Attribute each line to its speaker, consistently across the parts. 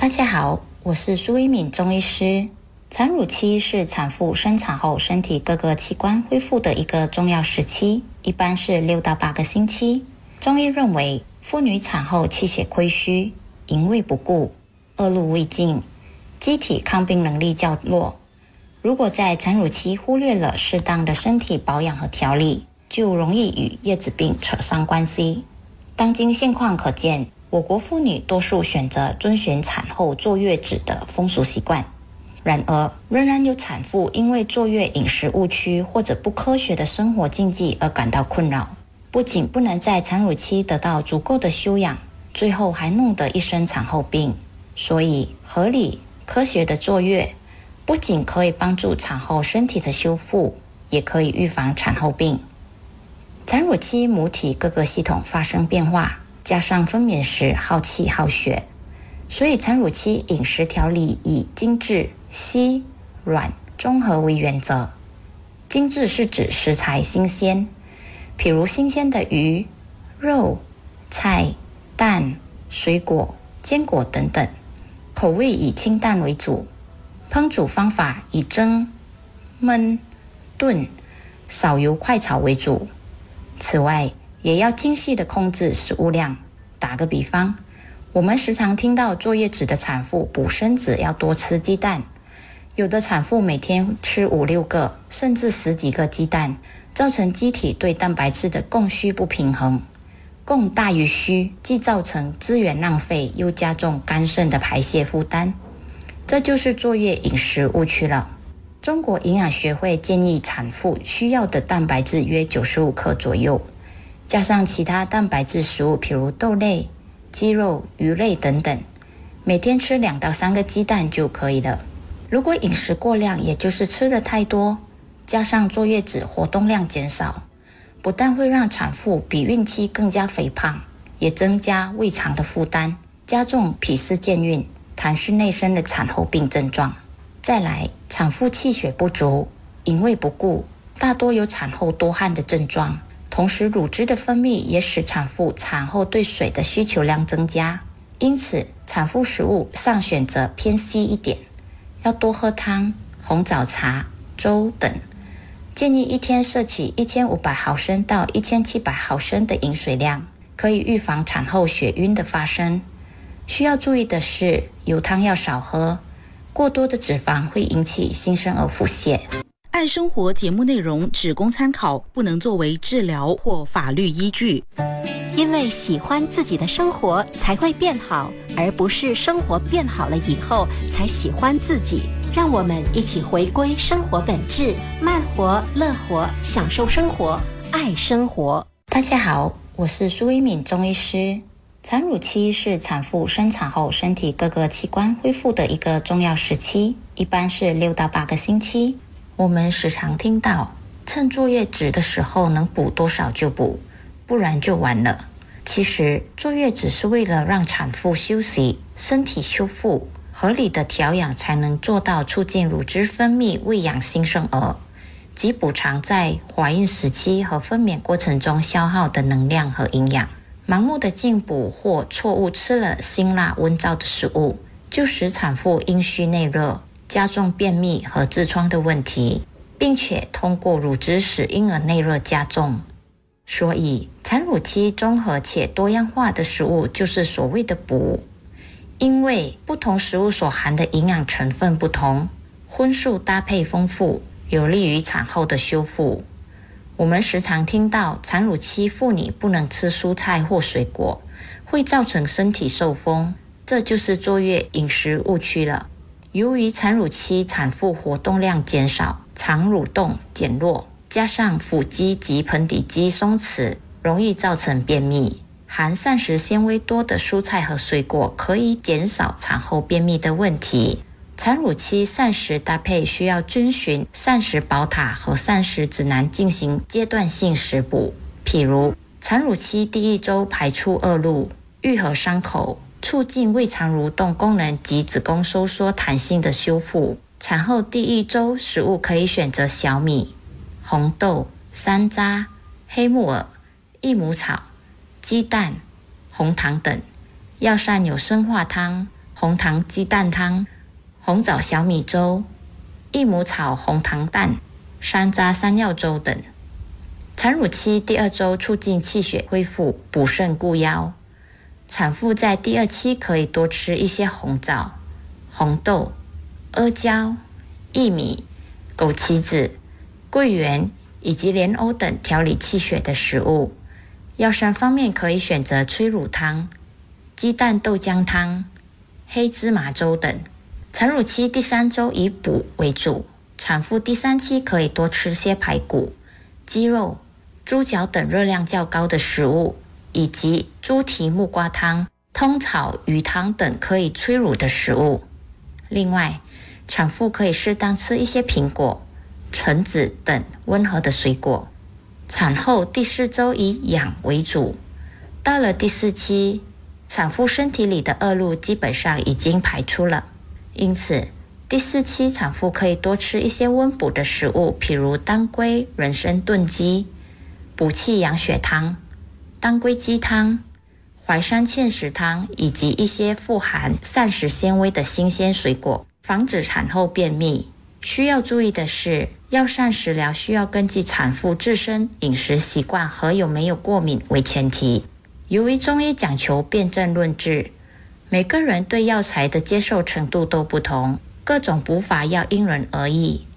Speaker 1: 大家好，我是苏一敏中医师。产乳期是产妇生产后身体各个器官恢复的一个重要时期，一般是六到八个星期。中医认为，妇女产后气血亏虚、营卫不固、恶露未尽，机体抗病能力较弱。如果在产乳期忽略了适当的身体保养和调理，就容易与叶子病扯上关系。当今现况可见，我国妇女多数选择遵循产后坐月子的风俗习惯。然而，仍然有产妇因为坐月饮食误区或者不科学的生活禁忌而感到困扰，不仅不能在产乳期得到足够的休养，最后还弄得一身产后病。所以，合理科学的坐月不仅可以帮助产后身体的修复，也可以预防产后病。产乳期母体各个系统发生变化，加上分娩时耗气耗血，所以产乳期饮食调理以精致。稀软综合为原则，精致是指食材新鲜，譬如新鲜的鱼、肉、菜、蛋、水果、坚果等等。口味以清淡为主，烹煮方法以蒸、焖、炖、少油快炒为主。此外，也要精细的控制食物量。打个比方，我们时常听到坐月子的产妇补身子要多吃鸡蛋。有的产妇每天吃五六个，甚至十几个鸡蛋，造成机体对蛋白质的供需不平衡，供大于需，既造成资源浪费，又加重肝肾的排泄负担。这就是坐月饮食误区了。中国营养学会建议产妇需要的蛋白质约九十五克左右，加上其他蛋白质食物，譬如豆类、鸡肉、鱼类等等，每天吃两到三个鸡蛋就可以了。如果饮食过量，也就是吃的太多，加上坐月子活动量减少，不但会让产妇比孕期更加肥胖，也增加胃肠的负担，加重脾湿健运、痰湿内生的产后病症状。再来，产妇气血不足、营卫不顾，大多有产后多汗的症状，同时乳汁的分泌也使产妇产后对水的需求量增加，因此产妇食物上选择偏稀一点。要多喝汤、红枣茶、粥等，建议一天摄取一千五百毫升到一千七百毫升的饮水量，可以预防产后血晕的发生。需要注意的是，油汤要少喝，过多的脂肪会引起新生儿腹泻。
Speaker 2: 爱生活节目内容只供参考，不能作为治疗或法律依据。
Speaker 3: 因为喜欢自己的生活才会变好，而不是生活变好了以后才喜欢自己。让我们一起回归生活本质，慢活、乐活，享受生活，爱生活。
Speaker 1: 大家好，我是苏一敏中医师。产乳期是产妇生产后身体各个器官恢复的一个重要时期，一般是六到八个星期。我们时常听到，趁坐月子的时候能补多少就补，不然就完了。其实坐月子是为了让产妇休息、身体修复、合理的调养，才能做到促进乳汁分泌、喂养新生儿，及补偿在怀孕时期和分娩过程中消耗的能量和营养。盲目的进补或错误吃了辛辣温燥的食物，就使产妇阴虚内热。加重便秘和痔疮的问题，并且通过乳汁使婴儿内热加重。所以，产乳期综合且多样化的食物就是所谓的补。因为不同食物所含的营养成分不同，荤素搭配丰富，有利于产后的修复。我们时常听到产乳期妇女不能吃蔬菜或水果，会造成身体受风，这就是坐月饮食误区了。由于产乳期产妇活动量减少，肠蠕动减弱，加上腹肌及盆底肌松弛，容易造成便秘。含膳食纤维多的蔬菜和水果可以减少产后便秘的问题。产乳期膳食搭配需要遵循膳食宝塔和膳食指南进行阶段性食补，譬如产乳期第一周排出恶露，愈合伤口。促进胃肠蠕动功能及子宫收缩弹性的修复。产后第一周食物可以选择小米、红豆、山楂、黑木耳、益母草、鸡蛋、红糖等。药膳有生化汤、红糖鸡蛋汤、红枣小米粥、益母草红糖蛋、山楂山药粥等。产乳期第二周促进气血恢复，补肾固腰。产妇在第二期可以多吃一些红枣、红豆、阿胶、薏米、枸杞子、桂圆以及莲藕等调理气血的食物。药膳方面可以选择催乳汤、鸡蛋豆浆汤、黑芝麻粥等。产乳期第三周以补为主，产妇第三期可以多吃些排骨、鸡肉、猪脚等热量较高的食物。以及猪蹄木瓜汤、通草鱼汤等可以催乳的食物。另外，产妇可以适当吃一些苹果、橙子等温和的水果。产后第四周以养为主，到了第四期，产妇身体里的恶露基本上已经排出了，因此第四期产妇可以多吃一些温补的食物，譬如当归、人参炖鸡、补气养血汤。当归鸡汤、淮山芡实汤，以及一些富含膳食纤维的新鲜水果，防止产后便秘。需要注意的是，药膳食疗需要根据产妇自身饮食习惯和有没有过敏为前提。由于中医讲求辨证论治，每个人对药材的接受程度都不同，各种补法要因人而异。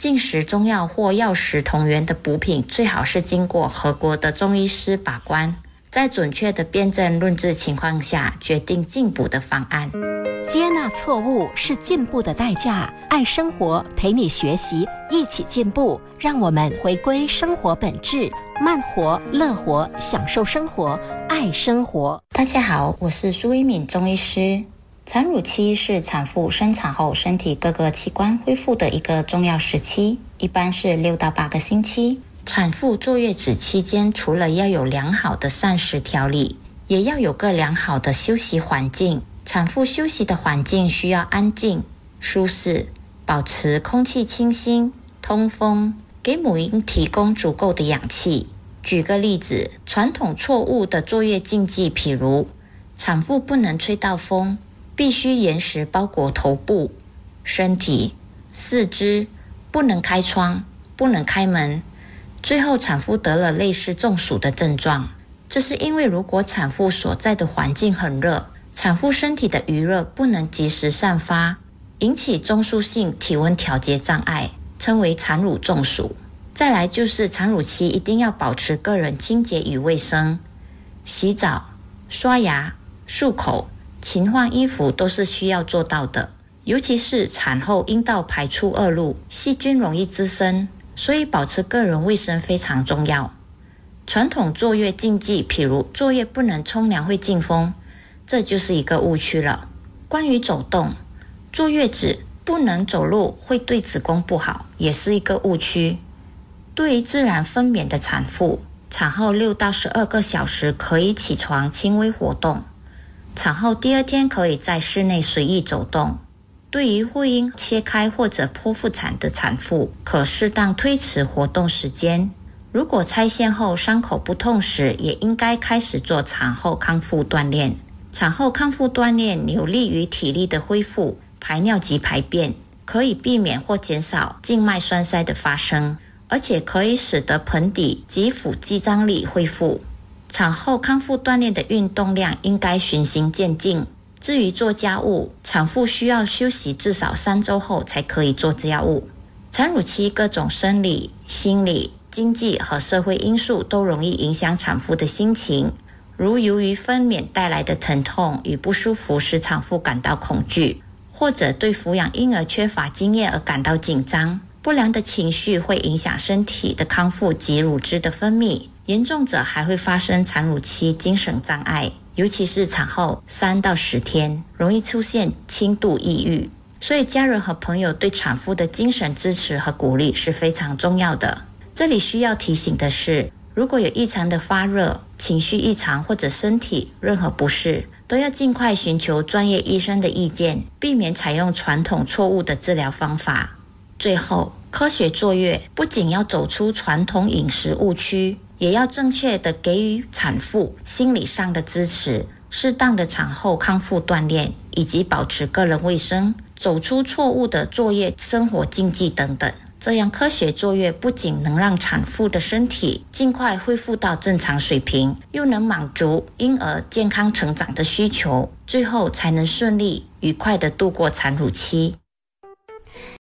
Speaker 1: 进食中药或药食同源的补品，最好是经过合格的中医师把关，在准确的辨证论治情况下，决定进补的方案。
Speaker 3: 接纳错误是进步的代价。爱生活，陪你学习，一起进步。让我们回归生活本质，慢活、乐活，享受生活，爱生活。
Speaker 1: 大家好，我是苏一敏中医师。产乳期是产妇生产后身体各个器官恢复的一个重要时期，一般是六到八个星期。产妇坐月子期间，除了要有良好的膳食调理，也要有个良好的休息环境。产妇休息的环境需要安静、舒适，保持空气清新、通风，给母婴提供足够的氧气。举个例子，传统错误的坐月禁忌，譬如产妇不能吹到风。必须严实包裹头部、身体、四肢，不能开窗，不能开门。最后，产妇得了类似中暑的症状，这是因为如果产妇所在的环境很热，产妇身体的余热不能及时散发，引起中枢性体温调节障碍，称为产乳中暑。再来就是产乳期一定要保持个人清洁与卫生，洗澡、刷牙、漱口。勤换衣服都是需要做到的，尤其是产后阴道排出恶露，细菌容易滋生，所以保持个人卫生非常重要。传统坐月禁忌，譬如坐月不能冲凉会进风，这就是一个误区了。关于走动，坐月子不能走路会对子宫不好，也是一个误区。对于自然分娩的产妇，产后六到十二个小时可以起床轻微活动。产后第二天可以在室内随意走动。对于会阴切开或者剖腹产的产妇，可适当推迟活动时间。如果拆线后伤口不痛时，也应该开始做产后康复锻炼。产后康复锻炼有利于体力的恢复、排尿及排便，可以避免或减少静脉栓塞的发生，而且可以使得盆底及腹肌张力恢复。产后康复锻炼的运动量应该循序渐进。至于做家务，产妇需要休息至少三周后才可以做家务。产乳期各种生理、心理、经济和社会因素都容易影响产妇的心情，如由于分娩带来的疼痛与不舒服使产妇感到恐惧，或者对抚养婴儿缺乏经验而感到紧张。不良的情绪会影响身体的康复及乳汁的分泌。严重者还会发生产乳期精神障碍，尤其是产后三到十天，容易出现轻度抑郁。所以，家人和朋友对产妇的精神支持和鼓励是非常重要的。这里需要提醒的是，如果有异常的发热、情绪异常或者身体任何不适，都要尽快寻求专业医生的意见，避免采用传统错误的治疗方法。最后，科学坐月不仅要走出传统饮食误区。也要正确的给予产妇心理上的支持，适当的产后康复锻炼，以及保持个人卫生，走出错误的作业生活禁忌等等。这样科学作业不仅能让产妇的身体尽快恢复到正常水平，又能满足婴儿健康成长的需求，最后才能顺利愉快地度过产乳期。